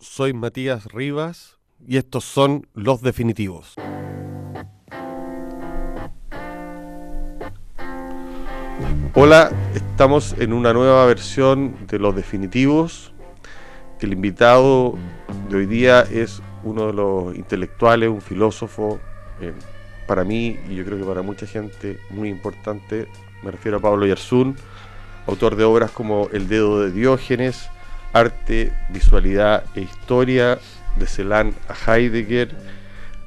soy Matías Rivas y estos son Los Definitivos. Hola, estamos en una nueva versión de Los Definitivos. El invitado de hoy día es uno de los intelectuales, un filósofo, eh, para mí y yo creo que para mucha gente muy importante. Me refiero a Pablo Yarzún, autor de obras como El dedo de Diógenes, Arte, Visualidad e Historia, de Celan a Heidegger,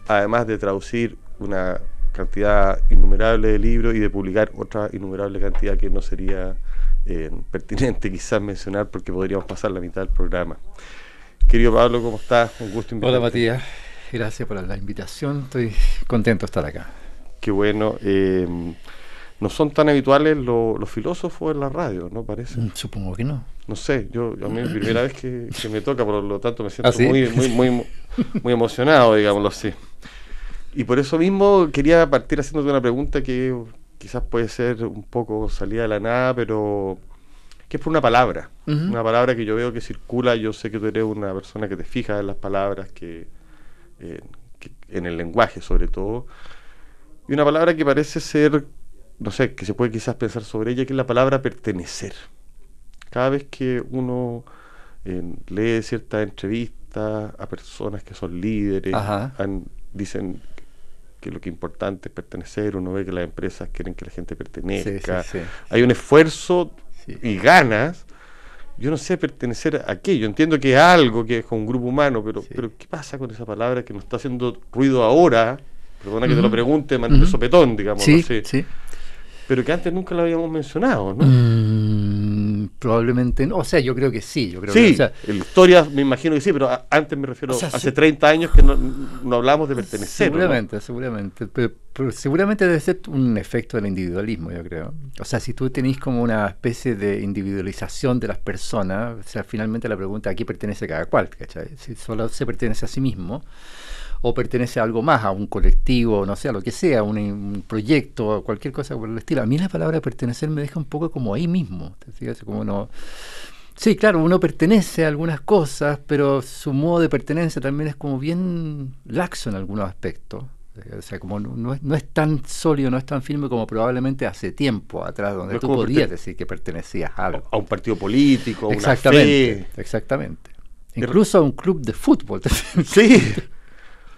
además de traducir una cantidad innumerable de libros y de publicar otra innumerable cantidad que no sería eh, pertinente quizás mencionar porque podríamos pasar la mitad del programa. Querido Pablo, ¿cómo estás? Un gusto invitarte. Hola Matías, gracias por la invitación, estoy contento de estar acá. Qué bueno. Eh, no son tan habituales los filósofos en la radio, ¿no parece? Mm, supongo que no. No sé, yo a mí es la primera vez que, me toca, por lo tanto me siento ¿Ah, muy, muy, muy, muy emocionado, digámoslo así. Y por eso mismo quería partir haciéndote una pregunta que quizás puede ser un poco salida de la nada, pero que es por una palabra. Una palabra que yo veo que circula, yo sé que tú eres una persona que te fija en las palabras, que, eh, que en el lenguaje sobre todo. Y una palabra que parece ser no sé, que se puede quizás pensar sobre ella, que es la palabra pertenecer. Cada vez que uno eh, lee ciertas entrevistas a personas que son líderes, dicen que lo que es importante es pertenecer, uno ve que las empresas quieren que la gente pertenezca, hay un esfuerzo y ganas. Yo no sé pertenecer a qué, yo entiendo que es algo, que es un grupo humano, pero, pero ¿qué pasa con esa palabra que nos está haciendo ruido ahora? Perdona que te lo pregunte, de sopetón, digamos. Sí, sí pero que antes nunca lo habíamos mencionado, ¿no? Mm, probablemente no. O sea, yo creo que sí. Yo creo sí, que, en la historia me imagino que sí, pero antes me refiero, hace 30 años que no, no hablamos de pertenecer. Seguramente, seguramente. Pero, seguramente debe ser un efecto del individualismo, yo creo. O sea, si tú tenés como una especie de individualización de las personas, o sea, finalmente la pregunta, ¿a qué pertenece cada cual? ¿cachai? Si solo se pertenece a sí mismo o pertenece a algo más, a un colectivo, no sé, a lo que sea, un, un proyecto, cualquier cosa por el estilo. A mí la palabra pertenecer me deja un poco como ahí mismo, Como no... Sí, claro, uno pertenece a algunas cosas, pero su modo de pertenencia también es como bien laxo en algunos aspectos. O sea, como no, es, no es tan sólido, no es tan firme como probablemente hace tiempo atrás, donde tú podías decir que pertenecías a algo. A un partido político, a exactamente, una fe. Exactamente. Incluso a un club de fútbol. Sí.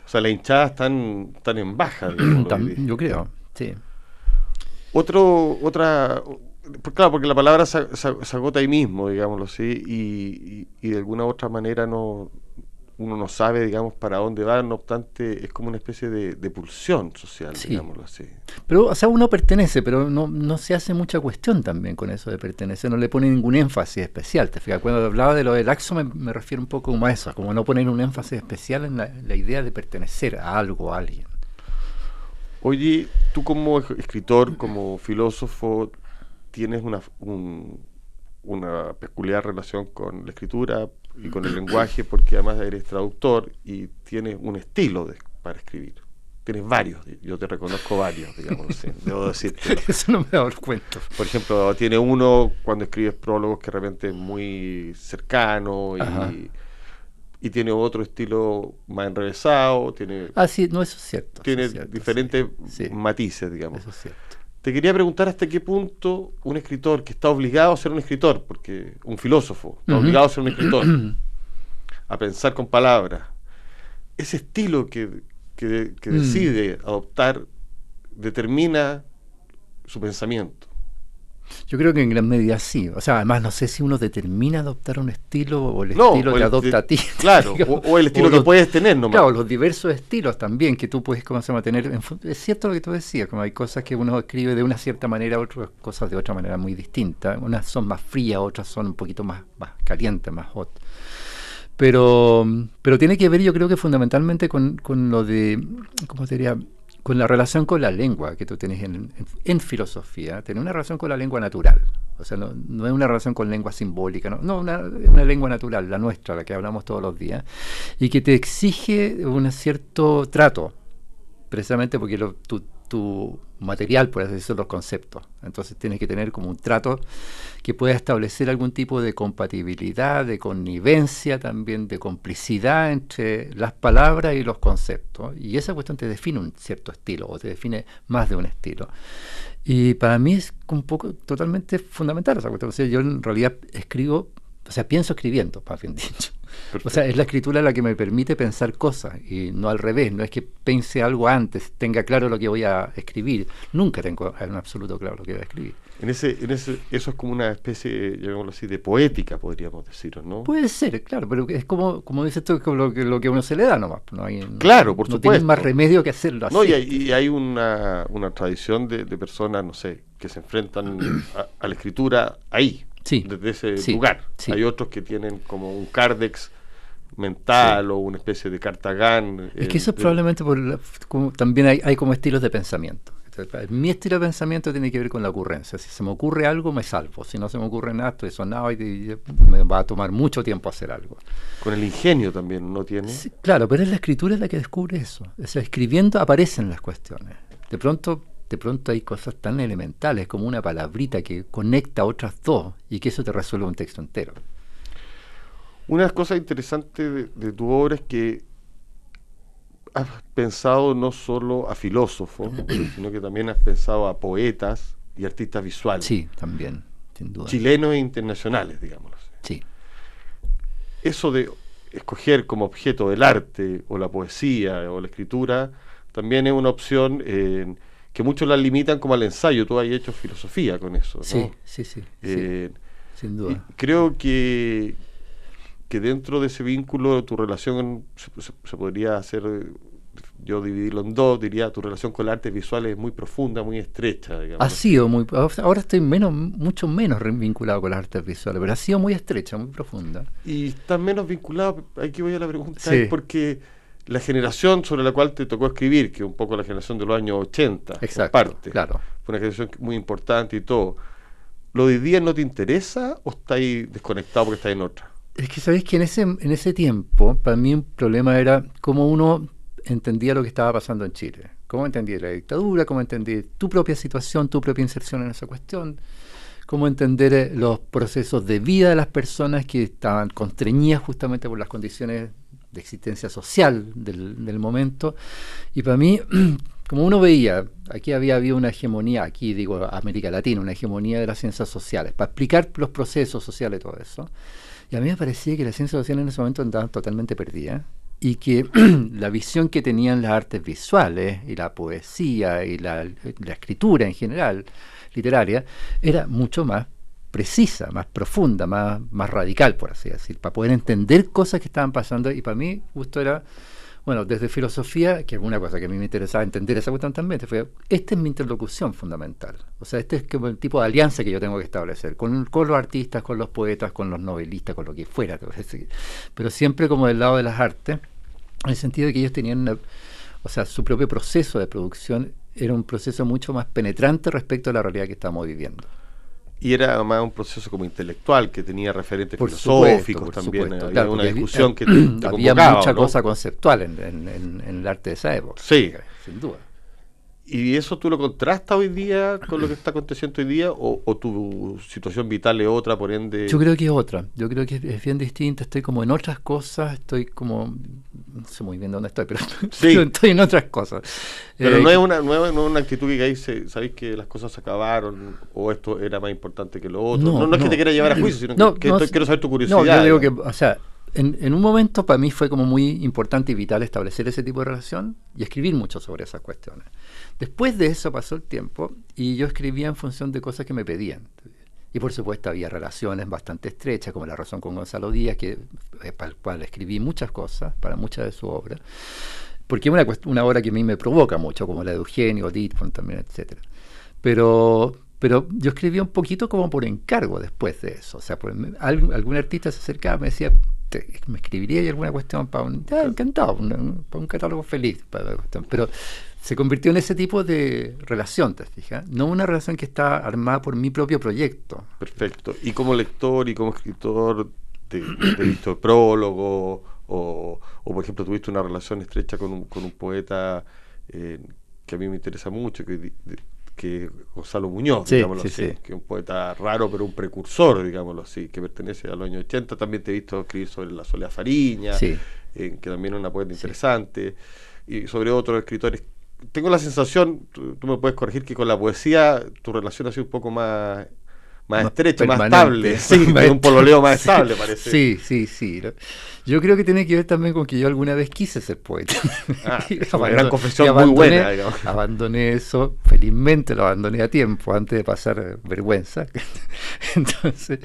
O sea, las hinchadas están, están en baja. yo creo, sí. Otro, otra, claro, porque la palabra se, agota ahí mismo, digámoslo así, y, y, de alguna otra manera no, uno no sabe, digamos, para dónde va, no obstante, es como una especie de, pulsión social, digámoslo así. Pero, o sea, uno pertenece, pero no, no se hace mucha cuestión también con eso de pertenecer, no le pone ningún énfasis especial, ¿te fijas? Cuando hablaba de lo del axo me, refiero un poco como a eso, como no poner un énfasis especial en la, idea de pertenecer a algo, a alguien. Oye, tú como escritor, como filósofo, tienes una, una peculiar relación con la escritura, y con el lenguaje, porque además eres traductor y tienes un estilo de, para escribir. Tienes varios, yo te reconozco varios, digamos, debo decir. Eso no me he dado cuenta. Por ejemplo, tiene uno cuando escribes prólogos que realmente es muy cercano y, y, tiene otro estilo más enrevesado. Tiene, ah, sí, no, eso es cierto. Tiene diferentes matices, digamos. Eso es cierto. Te quería preguntar hasta qué punto un escritor que está obligado a ser un escritor, porque un filósofo está obligado a ser un escritor, a pensar con palabras, ese estilo que, que, mm. decide adoptar determina su pensamiento. Yo creo que en gran medida sí. O sea, además no sé si uno determina adoptar un estilo o el estilo que adopta a ti. Claro, o, el estilo que puedes tener nomás. Claro, los diversos estilos también que tú puedes, ¿cómo se llama? Tener. Es cierto lo que tú decías, como hay cosas que uno escribe de una cierta manera, otras cosas de otra manera muy distinta. Unas son más frías, otras son un poquito más, más calientes, más hot. Pero, pero tiene que ver, yo creo que fundamentalmente con, con lo de, ¿cómo diría? Con la relación con la lengua que tú tienes en, filosofía, tiene una relación con la lengua natural. O sea, no, es una relación con lengua simbólica, no, no una, una, lengua natural, la nuestra, la que hablamos todos los días, y que te exige un cierto trato, precisamente porque tu, tu material, por así decirlo, los conceptos. Entonces tienes que tener como un trato que pueda establecer algún tipo de compatibilidad, de connivencia, también de complicidad entre las palabras y los conceptos. Y esa cuestión te define un cierto estilo o te define más de un estilo. Y para mí es un poco totalmente fundamental esa cuestión. O sea, yo en realidad escribo, o sea, pienso escribiendo, más bien dicho. O sea, es la escritura la que me permite pensar cosas y no al revés, no es que pense algo antes, tenga claro lo que voy a escribir. Nunca tengo en absoluto claro lo que voy a escribir. En ese, en ese, eso es como una especie, llamémoslo así, de poética, podríamos decir, ¿no? Puede ser, claro, pero es como, como dices tú, como lo que, lo que uno se le da nomás. No hay, claro, por supuesto. No tienes más remedio que hacerlo así. No, y hay, una, una, tradición de, personas, no sé, que se enfrentan a la escritura ahí, desde ese lugar. Hay otros que tienen como un cardex mental o una especie de cartagán. Es que eso es probablemente por también hay, hay, como estilos de pensamiento. mi estilo de pensamiento tiene que ver con la ocurrencia. Si se me ocurre algo, me salvo. Si no se me ocurre nada, estoy sonado y, me va a tomar mucho tiempo hacer algo. Con el ingenio también, ¿no tiene? claro, pero es la escritura la que descubre eso. O sea, escribiendo aparecen las cuestiones. De pronto de pronto hay cosas tan elementales como una palabrita que conecta otras dos y que eso te resuelve un texto entero. Una de las cosas interesantes de, tu obra es que has pensado no solo a filósofos, sino que también has pensado a poetas y artistas visuales. Sí, también, sin duda. Chilenos e internacionales, digámoslo Sí. Eso de escoger como objeto el arte o la poesía o la escritura también es una opción que muchos la limitan como al ensayo. Tú has hecho filosofía con eso. ¿no? Sí, sí, sí. Eh, sin duda. creo que, que dentro de ese vínculo tu relación se, podría hacer, yo dividirlo en dos, diría tu relación con el arte visual es muy profunda, muy estrecha. Ha sido muy, ahora estoy menos, mucho menos vinculado con las artes visuales, pero ha sido muy estrecha, muy profunda. Y estás menos vinculado, aquí voy a la pregunta, es porque la generación sobre la cual te tocó escribir, que es un poco la generación de los años 80, Exacto, parte, claro. fue una generación muy importante y todo. ¿Lo de hoy día no te interesa o estáis desconectado porque estáis en otra? Es que sabéis que en ese, en ese tiempo, para mí un problema era cómo uno entendía lo que estaba pasando en Chile. Cómo entendía la dictadura, cómo entendía tu propia situación, tu propia inserción en esa cuestión, cómo entender eh, los procesos de vida de las personas que estaban constreñidas justamente por las condiciones de existencia social del, momento. Y para mí, como uno veía, aquí había habido una hegemonía, aquí digo América Latina, una hegemonía de las ciencias sociales, para explicar los procesos sociales y todo eso. Y a mí me parecía que las ciencias sociales en ese momento andaban totalmente perdidas y que la visión que tenían las artes visuales y la poesía y la, la escritura en general, literaria, era mucho más precisa, más profunda, más, más radical, por así decir, para poder entender cosas que estaban pasando. Y para mí, justo era, bueno, desde filosofía, que es una cosa que a mí me interesaba entender esa cuestión también, fue, esta es mi interlocución fundamental. O sea, este es como el tipo de alianza que yo tengo que establecer con, con los artistas, con los poetas, con los novelistas, con lo que fuera. Pero siempre como del lado de las artes, en el sentido de que ellos tenían o sea, su propio proceso de producción era un proceso mucho más penetrante respecto a la realidad que estamos viviendo. Y era además un proceso como intelectual que tenía referentes filosóficos también. había una discusión que había mucha cosa conceptual en, el arte de esa época. Sí, sin duda. ¿Y eso tú lo contrastas hoy día con lo que está aconteciendo hoy día o, tu situación vital es otra, por ende? Yo creo que es otra, yo creo que es bien distinta, estoy como en otras cosas, estoy como, no sé muy bien dónde estoy, pero estoy en otras cosas. Pero no, eh, es una, no, es una actitud que ahí sabéis que las cosas se acabaron o esto era más importante que lo otro. No, no, es que te quiera llevar a juicio, sino que, quiero saber tu curiosidad. No, yo digo que, o sea, en, en, un momento para mí fue como muy importante y vital establecer ese tipo de relación y escribir mucho sobre esas cuestiones. Después de eso pasó el tiempo y yo escribía en función de cosas que me pedían. Y por supuesto había relaciones bastante estrechas, como la razón con Gonzalo Díaz, que, eh, para el cual escribí muchas cosas, para muchas de su obra, porque es una, una obra que a mí me provoca mucho, como la de Eugenio, Ditfon también, etc. Pero, pero yo escribía un poquito como por encargo después de eso. O sea, algún, artista se acercaba y me decía, ¿me escribiría alguna cuestión para un... encantado, para un catálogo feliz. Para pero se convirtió en ese tipo de relación, ¿te fijas? No una relación que está armada por mi propio proyecto. Perfecto. Y como lector y como escritor, te, he visto prólogo o, por ejemplo, tuviste una relación estrecha con un, con un poeta eh, que a mí me interesa mucho, que Gonzalo Muñoz, digámoslo así, que es un poeta raro, pero un precursor, digámoslo así, que pertenece a los años 80. También te he visto escribir sobre la Soledad Fariña, eh, que también es una poeta interesante, y sobre otros escritores. Tengo la sensación, tú, me puedes corregir, que con la poesía tu relación ha sido un poco más más, estrecho, más estable. Sí, un pololeo más estable, parece. Sí, sí, sí. Yo creo que tiene que ver también con que yo alguna vez quise ser poeta. Ah, es una gran confesión muy buena. Abandoné eso, felizmente lo abandoné a tiempo, antes de pasar vergüenza. Entonces,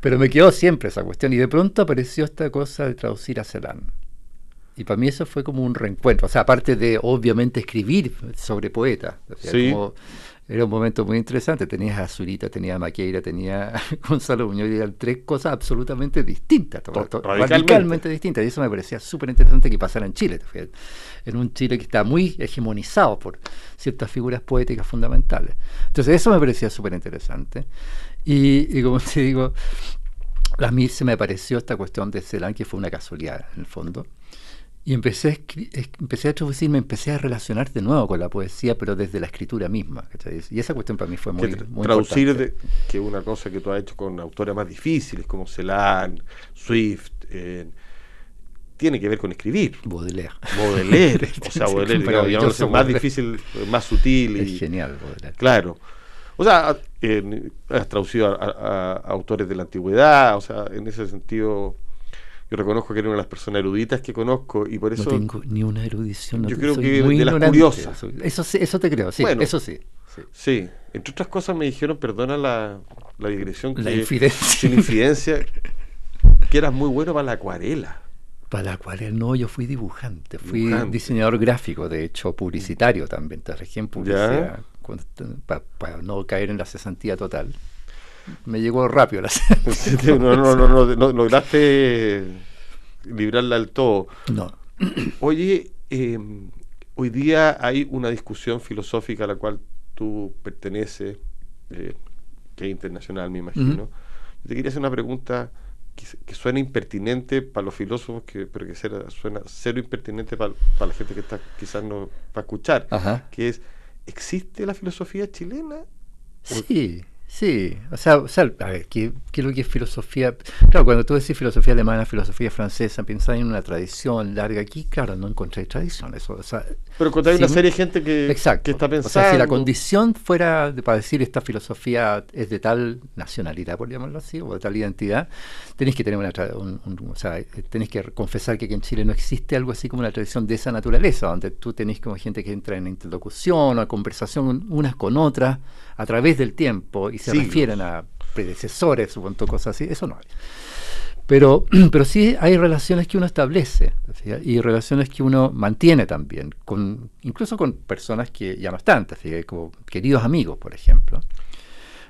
pero me quedó siempre esa cuestión. Y de pronto apareció esta cosa de traducir a Celan. Y para mí eso fue como un reencuentro. O sea, aparte de obviamente escribir sobre poetas. sí era un momento muy interesante. Tenías a Zurita, tenía a Maqueira, tenía a Gonzalo Muñoz, y eran tres cosas absolutamente distintas, radicalmente. distintas. Y eso me parecía súper interesante que pasara en Chile. En un Chile que está muy hegemonizado por ciertas figuras poéticas fundamentales. Entonces, eso me parecía súper interesante. Y, y como te digo, a mí se me pareció esta cuestión de Celan, que fue una casualidad en el fondo. Y empecé a, empecé a traducir, me empecé a relacionar de nuevo con la poesía, pero desde la escritura misma. Y esa cuestión para mí fue muy, muy Traducir, de, que una cosa que tú has hecho con autores más difíciles, como Celan, Swift, eh, tiene que ver con escribir. Baudelaire. Baudelaire. o sea, Baudelaire, digamos, es más difícil, más sutil. Es genial, Baudelaire. Claro. O sea, has traducido a, autores de la antigüedad, o sea, en ese sentido yo reconozco que eres una de las personas eruditas que conozco y por eso... No tengo ni una erudición. yo creo que de las curiosas. Eso, eso te creo, sí, eso sí, sí. entre otras cosas me dijeron, perdona la, la digresión, la infidencia. sin infidencia, que eras muy bueno para la acuarela. Para la acuarela, no, yo fui dibujante, fui diseñador gráfico, de hecho publicitario también, trabajé en publicidad, para no caer en la cesantía total me llegó rápido la no, no, no, no, no, lograste librarla del todo. No. Oye, eh, hoy día hay una discusión filosófica a la cual tú perteneces, eh, que es internacional, me imagino. Te quería hacer una pregunta que, suena impertinente para los filósofos, que, pero que suena cero impertinente para, la gente que está quizás no va a escuchar, que es, ¿existe la filosofía chilena? Sí. Sí, o sea, o sea, a ver, ¿qué, ¿qué, es lo que es filosofía? Claro, cuando tú decís filosofía alemana, filosofía francesa, pensás en una tradición larga. Aquí, claro, no encontré tradición. Eso, o sea, Pero cuando hay una serie de gente que, que está pensando. O sea, si la condición fuera de, para decir esta filosofía es de tal nacionalidad, por llamarlo así, o de tal identidad, tenéis que tener una. o sea, tenéis que confesar que aquí en Chile no existe algo así como una tradición de esa naturaleza, donde tú tenés como gente que entra en interlocución o conversación unas con otras a través del tiempo y se refieren a predecesores o cosas así, eso no hay. Pero, pero sí hay relaciones que uno establece y relaciones que uno mantiene también, con, incluso con personas que ya no están, como queridos amigos, por ejemplo.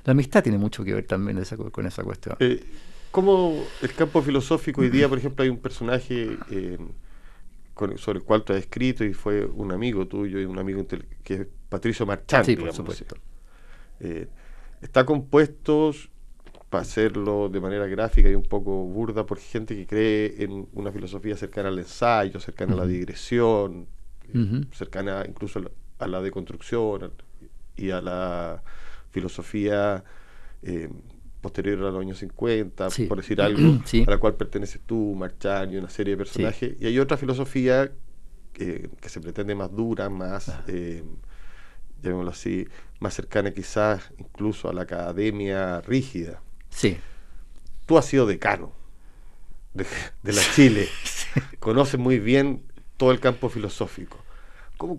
La amistad tiene mucho que ver también con esa cuestión. Eh, como el campo filosófico hoy día, por ejemplo, hay un personaje eh, sobre el cual tú has escrito y fue un amigo tuyo y un amigo que es Patricio Marchand. Sí, por supuesto. Eh, está compuesto, para hacerlo de manera gráfica y un poco burda, por gente que cree en una filosofía cercana al ensayo, cercana a la digresión, cercana incluso a la, deconstrucción y a la filosofía eh, posterior a los años 50, por decir algo, a la cual perteneces tú, Marchán y una serie de personajes. Y hay otra filosofía que se pretende más dura, más... Ah. Eh, llamémoslo así, más cercana quizás incluso a la academia rígida. Sí. Tú has sido decano de, la Chile, conoces muy bien todo el campo filosófico. ¿Cómo,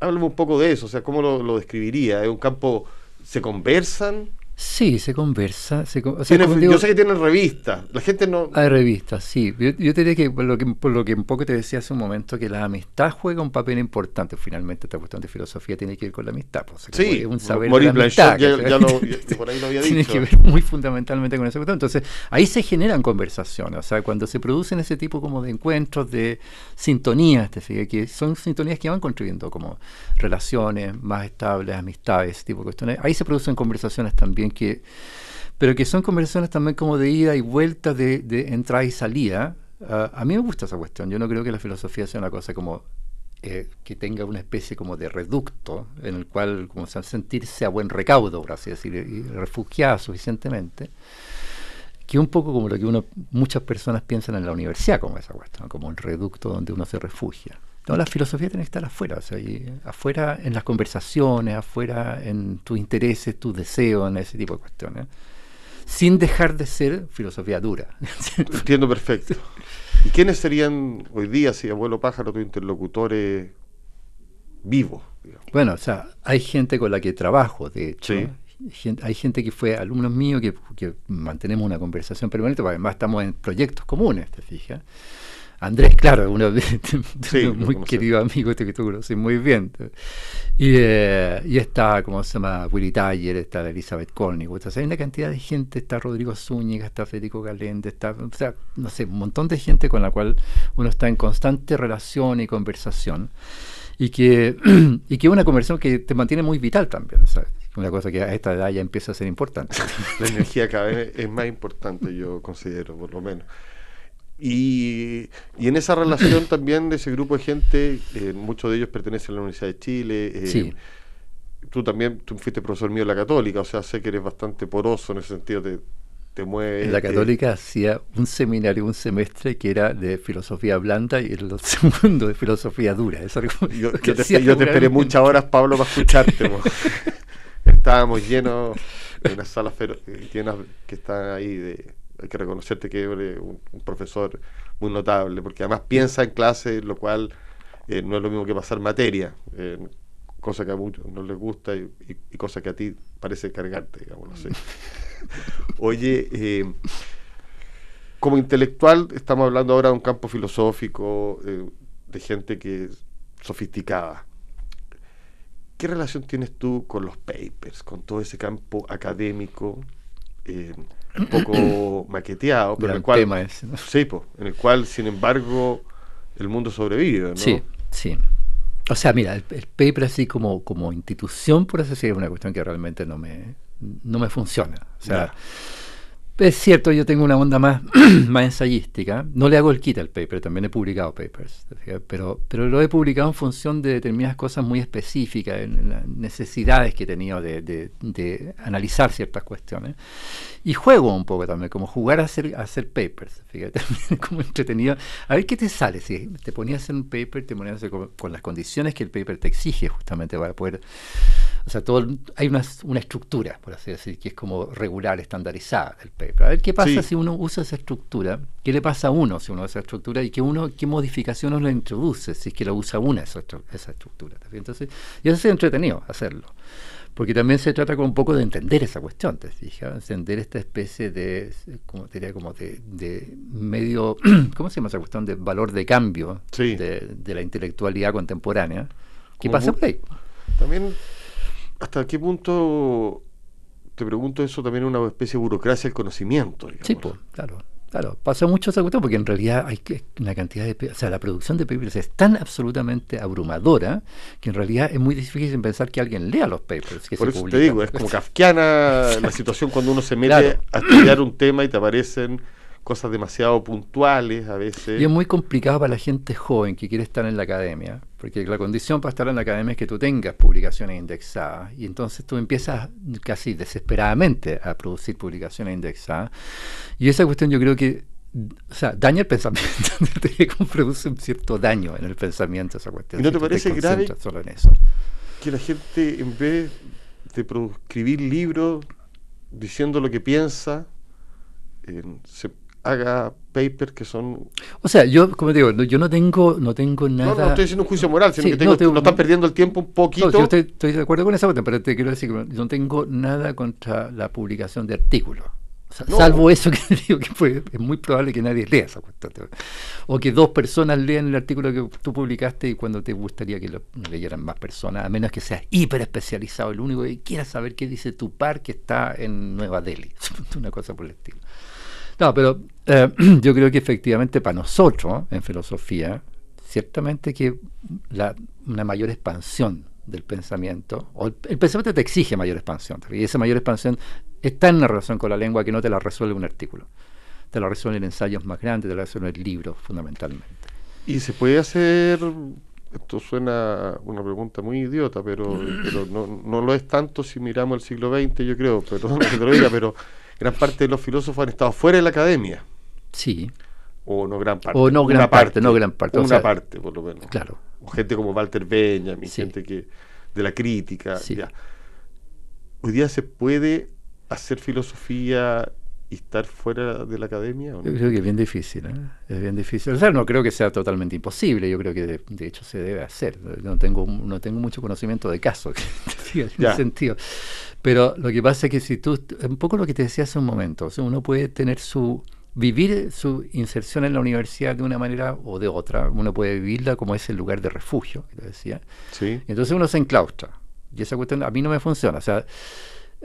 háblame un poco de eso, o sea, ¿cómo lo, lo describiría? ¿Es un campo, se conversan? Sí, se conversa. yo sé que tienen revistas. La gente no. Hay revistas, sí. Yo, yo te diría que por, lo que por lo que un poco te decía hace un momento, que la amistad juega un papel importante. Finalmente, esta cuestión de filosofía tiene que ver con la amistad. Pues, sí, es un saber de la amistad, ya, lo, por ahí lo había dicho. Tiene que ver muy fundamentalmente con esa cuestión. Entonces, ahí se generan conversaciones. O sea, cuando se producen ese tipo como de encuentros, de sintonías, te fijas, que son sintonías que van construyendo como relaciones más estables, amistades, ese tipo de cuestiones. Ahí se producen conversaciones también que, pero que son conversaciones también como de ida y vuelta, de, de entrada y salida. a mí me gusta esa cuestión. Yo no creo que la filosofía sea una cosa como eh, que tenga una especie como de reducto en el cual como sentirse a buen recaudo, por así decir, y refugiada suficientemente, que un poco como lo que uno muchas personas piensan en la universidad como esa cuestión, como un reducto donde uno se refugia. No, la filosofía tiene que estar afuera, o sea, afuera en las conversaciones, afuera en tus intereses, tus deseos, en ese tipo de cuestiones, sin dejar de ser filosofía dura. Entiendo perfecto. ¿Y quiénes serían hoy día, si abuelo pájaro, tus interlocutores vivos? Bueno, o sea, hay gente con la que trabajo, de hecho. hay gente que fue alumnos míos que, que mantenemos una conversación permanente, porque además estamos en proyectos comunes, ¿te fijas? Andrés, claro, uno muy querido amigo este que tú conoces muy bien. Y, eh, y está, ¿cómo se llama? Willy Taller, está Elizabeth Colnick. O sea, hay una cantidad de gente, está Rodrigo Zúñiga, está Federico Galende, está, o sea, no sé, un montón de gente con la cual uno está en constante relación y conversación. Y que, y que una conversación que te mantiene muy vital también. Sea, una cosa que a esta edad ya empieza a ser importante. La energía cada vez es más importante, yo considero, por lo menos. Y, en esa relación también de ese grupo de gente, eh, muchos de ellos pertenecen a la Universidad de Chile. Eh, tú también tú fuiste profesor mío en la Católica, o sea, sé que eres bastante poroso en ese sentido, te, te mueves. En la Católica hacía un seminario, un semestre que era de filosofía blanda y el segundo de filosofía dura. yo, te, esperé muchas horas, Pablo, para escucharte. Estábamos llenos de unas salas llenas que están ahí de hay que reconocerte que eres un, profesor muy notable, porque además piensa en clase, lo cual eh, no es lo mismo que pasar materia, eh, cosa que a muchos no les gusta y, cosa que a ti parece cargarte, digamos, no sé. Oye, eh, como intelectual estamos hablando ahora de un campo filosófico, de gente que es sofisticada. ¿Qué relación tienes tú con los papers, con todo ese campo académico? Un poco maqueteado, pero en el cual, sí, en el cual, sin embargo, el mundo sobrevive. ¿no? Sí, sí. O sea, mira, el, paper así como, como institución, por así decirlo, es una cuestión que realmente no me, no me funciona. O sea, es cierto, yo tengo una onda más, más ensayística. No le hago el kit al paper, también he publicado papers, pero, pero lo he publicado en función de determinadas cosas muy específicas, en, las necesidades que he tenido de, de, analizar ciertas cuestiones. Y juego un poco también, como jugar a hacer, a hacer papers, fíjate, como entretenido. A ver qué te sale, si te ponías a hacer un paper, te ponías con, con las condiciones que el paper te exige justamente para poder o sea, todo, hay una, una, estructura, por así decir, que es como regular, estandarizada del paper. A ver qué pasa si uno usa esa estructura, qué le pasa a uno si uno usa esa estructura y que uno, qué modificaciones le introduce si es que lo usa una esa, esa estructura. Entonces, y eso es entretenido hacerlo. Porque también se trata con un poco de entender esa cuestión, te fijas, entender esta especie de, como diría, como de, de, medio, ¿cómo se llama esa cuestión? De valor de cambio de, de, la intelectualidad contemporánea. ¿Qué pasa por ahí? También ¿Hasta qué punto, te pregunto eso, también una especie de burocracia del conocimiento? Sí, pues, claro. Claro, pasa mucho esa cuestión porque en realidad hay una cantidad de... O sea, la producción de papers es tan absolutamente abrumadora que en realidad es muy difícil pensar que alguien lea los papers. Por eso te digo, es como kafkiana la situación cuando uno se mete a estudiar un tema y te aparecen cosas demasiado puntuales a veces. Y es muy complicado para la gente joven que quiere estar en la academia, porque la condición para estar en la academia es que tú tengas publicaciones indexadas, y entonces tú empiezas casi desesperadamente a producir publicaciones indexadas, y esa cuestión yo creo que o sea, daña el pensamiento, produce un cierto daño en el pensamiento esa cuestión. ¿Y no te parece grave solo en eso? que la gente en vez de escribir libros diciendo lo que piensa, se haga papers que son o sea yo como digo yo no tengo no tengo nada no, no estoy haciendo un juicio moral sino que tengo, no, están perdiendo el tiempo un poquito. yo estoy, de acuerdo con esa pero te quiero decir que no tengo nada contra la publicación de artículos. Salvo eso que digo que es muy probable que nadie lea esa cuestión o que dos personas lean el artículo que tú publicaste y cuando te gustaría que lo leyeran más personas a menos que seas hiper especializado. El único que quiera saber qué dice tu par que está en Nueva Delhi una cosa por el estilo no, pero eh, yo creo que efectivamente para nosotros en filosofía, ciertamente que la, una mayor expansión del pensamiento, o el, pensamiento te exige mayor expansión, y esa mayor expansión está en una relación con la lengua que no te la resuelve un artículo, te la resuelve en ensayos más grandes, te la resuelve en libros fundamentalmente. ¿Y se puede hacer esto suena una pregunta muy idiota, pero, pero no, lo es tanto si miramos el siglo XX, yo creo, perdón que te lo diga, pero gran parte de los filósofos han estado fuera de la academia. Sí. O no gran parte. O no gran parte, no gran parte. Una parte, por lo menos. Claro. O gente como Walter Benjamin, gente que de la crítica. Hoy día se puede hacer filosofía y estar fuera de la academia? Yo creo que es bien difícil, ¿eh? es bien difícil. O sea, no creo que sea totalmente imposible, yo creo que de, hecho se debe hacer. No tengo, no tengo mucho conocimiento de caso en ese sentido. Pero lo que pasa es que si tú, un poco lo que te decía hace un momento, uno puede tener su, vivir su inserción en la universidad de una manera o de otra, uno puede vivirla como es el lugar de refugio, que te decía. Sí. entonces uno se enclaustra. Y esa cuestión a mí no me funciona. O sea,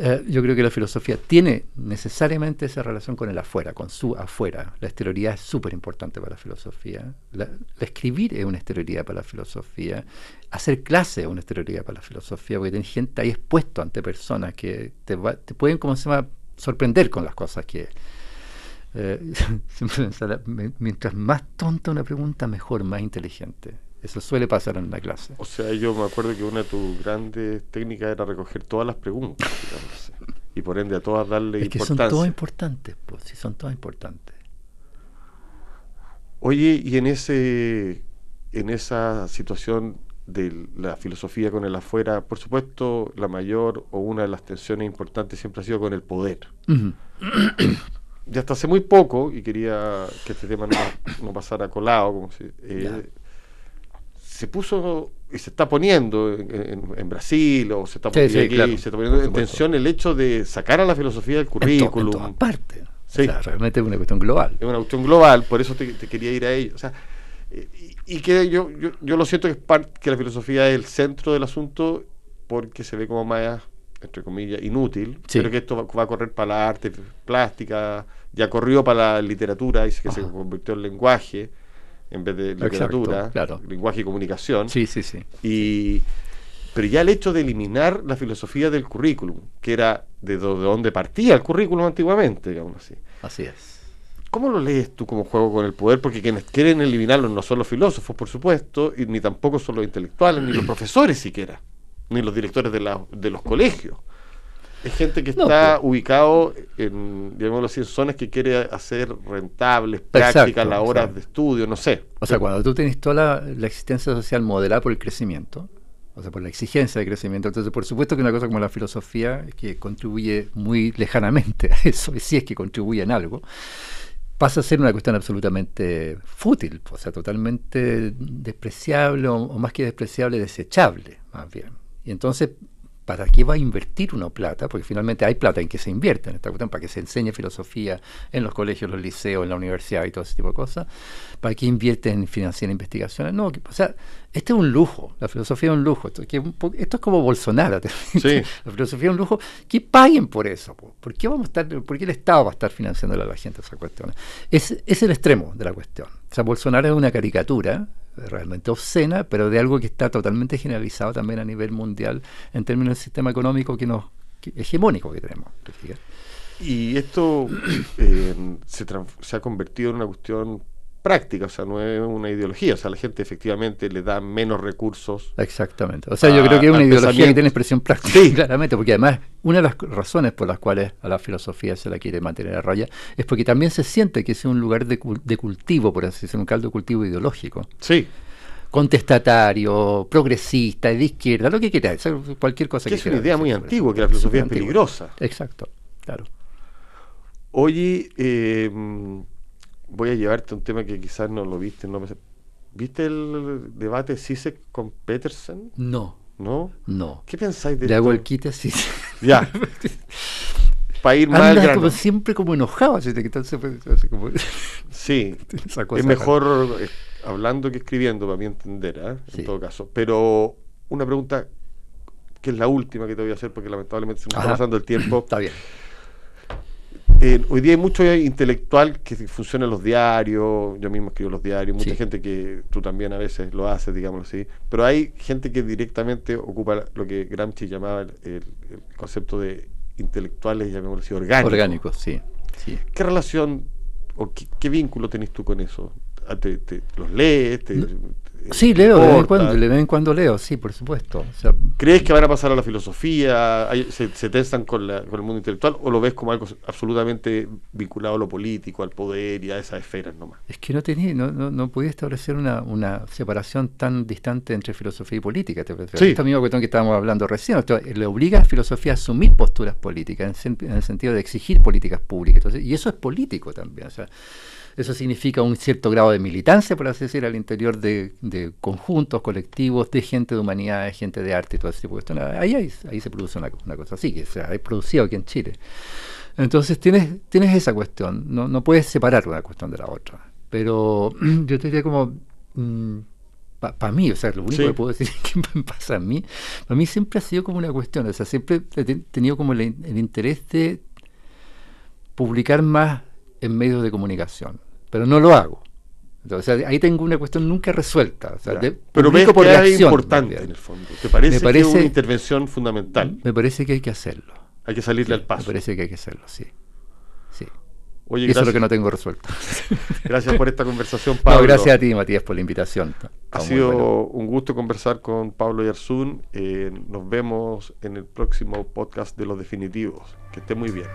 eh, yo creo que la filosofía tiene necesariamente esa relación con el afuera, con su afuera. La exterioridad es súper importante para la filosofía. La, escribir es una exterioridad para la filosofía. Hacer clase es una exterioridad para la filosofía, porque tienes gente ahí expuesto ante personas que te, te pueden, como se llama, sorprender con las cosas que... Eh, mientras más tonta una pregunta, mejor, más inteligente. Eso suele pasar en la clase. O sea, yo me acuerdo que una de tus grandes técnicas era recoger todas las preguntas, digamos, y por ende a todas darle es que son todas importantes, pues, sí, son todas importantes. Oye, y en ese en esa situación de la filosofía con el afuera, por supuesto, la mayor o una de las tensiones importantes siempre ha sido con el poder. ya hasta hace muy poco, y quería que este tema no, pasara colado, como si, eh, se puso y se está poniendo en, Brasil o se está poniendo aquí, se está poniendo en tensión el hecho de sacar a la filosofía del currículum. En, todas partes. Sí. realmente es una cuestión global. Es una cuestión global, por eso te, quería ir a ello. O sea, y, que yo, yo, lo siento que, es parte, que la filosofía es el centro del asunto porque se ve como más, entre comillas, inútil. Pero que esto va, a correr para la arte plástica, ya corrió para la literatura y que se convirtió en lenguaje en vez de literatura, lenguaje y comunicación. Sí, sí, sí. Y, pero ya el hecho de eliminar la filosofía del currículum, que era de, donde partía el currículum antiguamente, digamos así. Así es. ¿Cómo lo lees tú como juego con el poder? Porque quienes quieren eliminarlo no son los filósofos, por supuesto, y ni tampoco son los intelectuales, ni los profesores siquiera, ni los directores de, la, de los colegios. Es gente que está ubicado en, digamos así, en zonas que quiere hacer rentables, prácticas, las horas de estudio, no sé. O sea, cuando tú tienes toda la, existencia social modelada por el crecimiento, o sea, por la exigencia de crecimiento, entonces por supuesto que una cosa como la filosofía, que contribuye muy lejanamente a eso, y si es que contribuye en algo, pasa a ser una cuestión absolutamente fútil, o sea, totalmente despreciable, o más que despreciable, desechable, más bien. Y entonces ¿para qué va a invertir uno plata? Porque finalmente hay plata en que se invierte en esta cuestión, para que se enseñe filosofía en los colegios, los liceos, en la universidad y todo ese tipo de cosas. ¿Para qué invierte en financiar investigaciones? No, o sea, este es un lujo, la filosofía es un lujo. Esto, esto es como Bolsonaro. la filosofía es un lujo. Que paguen por eso. ¿Por qué, vamos a estar, por qué el Estado va a estar financiando a la gente esa cuestión? Es, es el extremo de la cuestión. O sea, Bolsonaro es una caricatura realmente obscena, pero de algo que está totalmente generalizado también a nivel mundial en términos del sistema económico que nos hegemónico que tenemos. Y esto eh, se, se, ha convertido en una cuestión práctica, o sea, no es una ideología, o sea, la gente efectivamente le da menos recursos. Exactamente. O sea, yo creo que es una ideología que tiene expresión práctica, claramente, porque además una de las razones por las cuales a la filosofía se la quiere mantener a raya es porque también se siente que es un lugar de, cultivo, por así decirlo, un caldo de cultivo ideológico. Sí contestatario, progresista, de izquierda, lo que quieras, cualquier cosa que, que es una idea muy antigua, que la filosofía es, peligrosa. Exacto, claro. Oye, eh, voy a llevarte a un tema que quizás no lo viste. No ¿Viste el debate Sisek con Peterson? No. ¿No? No. ¿Qué pensáis de Le hago el quite así. Ya. Para ir mal como siempre como enojado. Así que entonces, como... Sí. es mejor eh, hablando que escribiendo, para mi entender, ¿eh? en todo caso. Pero una pregunta que es la última que te voy a hacer porque lamentablemente se me está pasando el tiempo. Está bien. Eh, hoy día hay mucho intelectual que funciona en los diarios, yo mismo escribo los diarios, mucha gente que tú también a veces lo haces, digamos así, pero hay gente que directamente ocupa lo que Gramsci llamaba el, concepto de intelectuales, llamémoslo así, orgánicos. Orgánicos, sí, ¿Qué relación o qué, vínculo tenés tú con eso? Ah, ¿Te, los lees? Sí, leo, de vez, en cuando, de vez en cuando leo, sí, por supuesto. ¿Crees que van a pasar a la filosofía? se, se, testan con, la, con, el mundo intelectual? ¿O lo ves como algo absolutamente vinculado a lo político, al poder y a esas esferas nomás? Es que no tenía, no, no, no podía establecer una, una, separación tan distante entre filosofía y política. Sí. Esta misma cuestión que estábamos hablando recién, le obliga a la filosofía a asumir posturas políticas, en, en el sentido de exigir políticas públicas. Entonces, y eso es político también. O sea, eso significa un cierto grado de militancia, por así decir, al interior de, conjuntos, colectivos, de gente de humanidades, gente de arte y todo ese tipo de cuestiones. Ahí, ahí, se produce una, cosa así, que se ha producido aquí en Chile. Entonces tienes, tienes esa cuestión, no, no puedes separar una cuestión de la otra. Pero yo te diría como, mm, para mí, o sea, lo único que puedo decir que me pasa a mí, para mí siempre ha sido como una cuestión, o sea, siempre he tenido como el, el interés de publicar más en medios de comunicación pero no lo hago. Entonces, ahí tengo una cuestión nunca resuelta. pero ves por que es importante en el fondo. ¿Te parece, que es una intervención fundamental? Me parece que hay que hacerlo. Hay que salirle al paso. Me parece que hay que hacerlo, sí. sí. Oye, Eso es lo que no tengo resuelto. Gracias por esta conversación, Pablo. gracias a ti, Matías, por la invitación. Ha sido un gusto conversar con Pablo Yarzún. Eh, nos vemos en el próximo podcast de Los Definitivos. Que esté muy bien.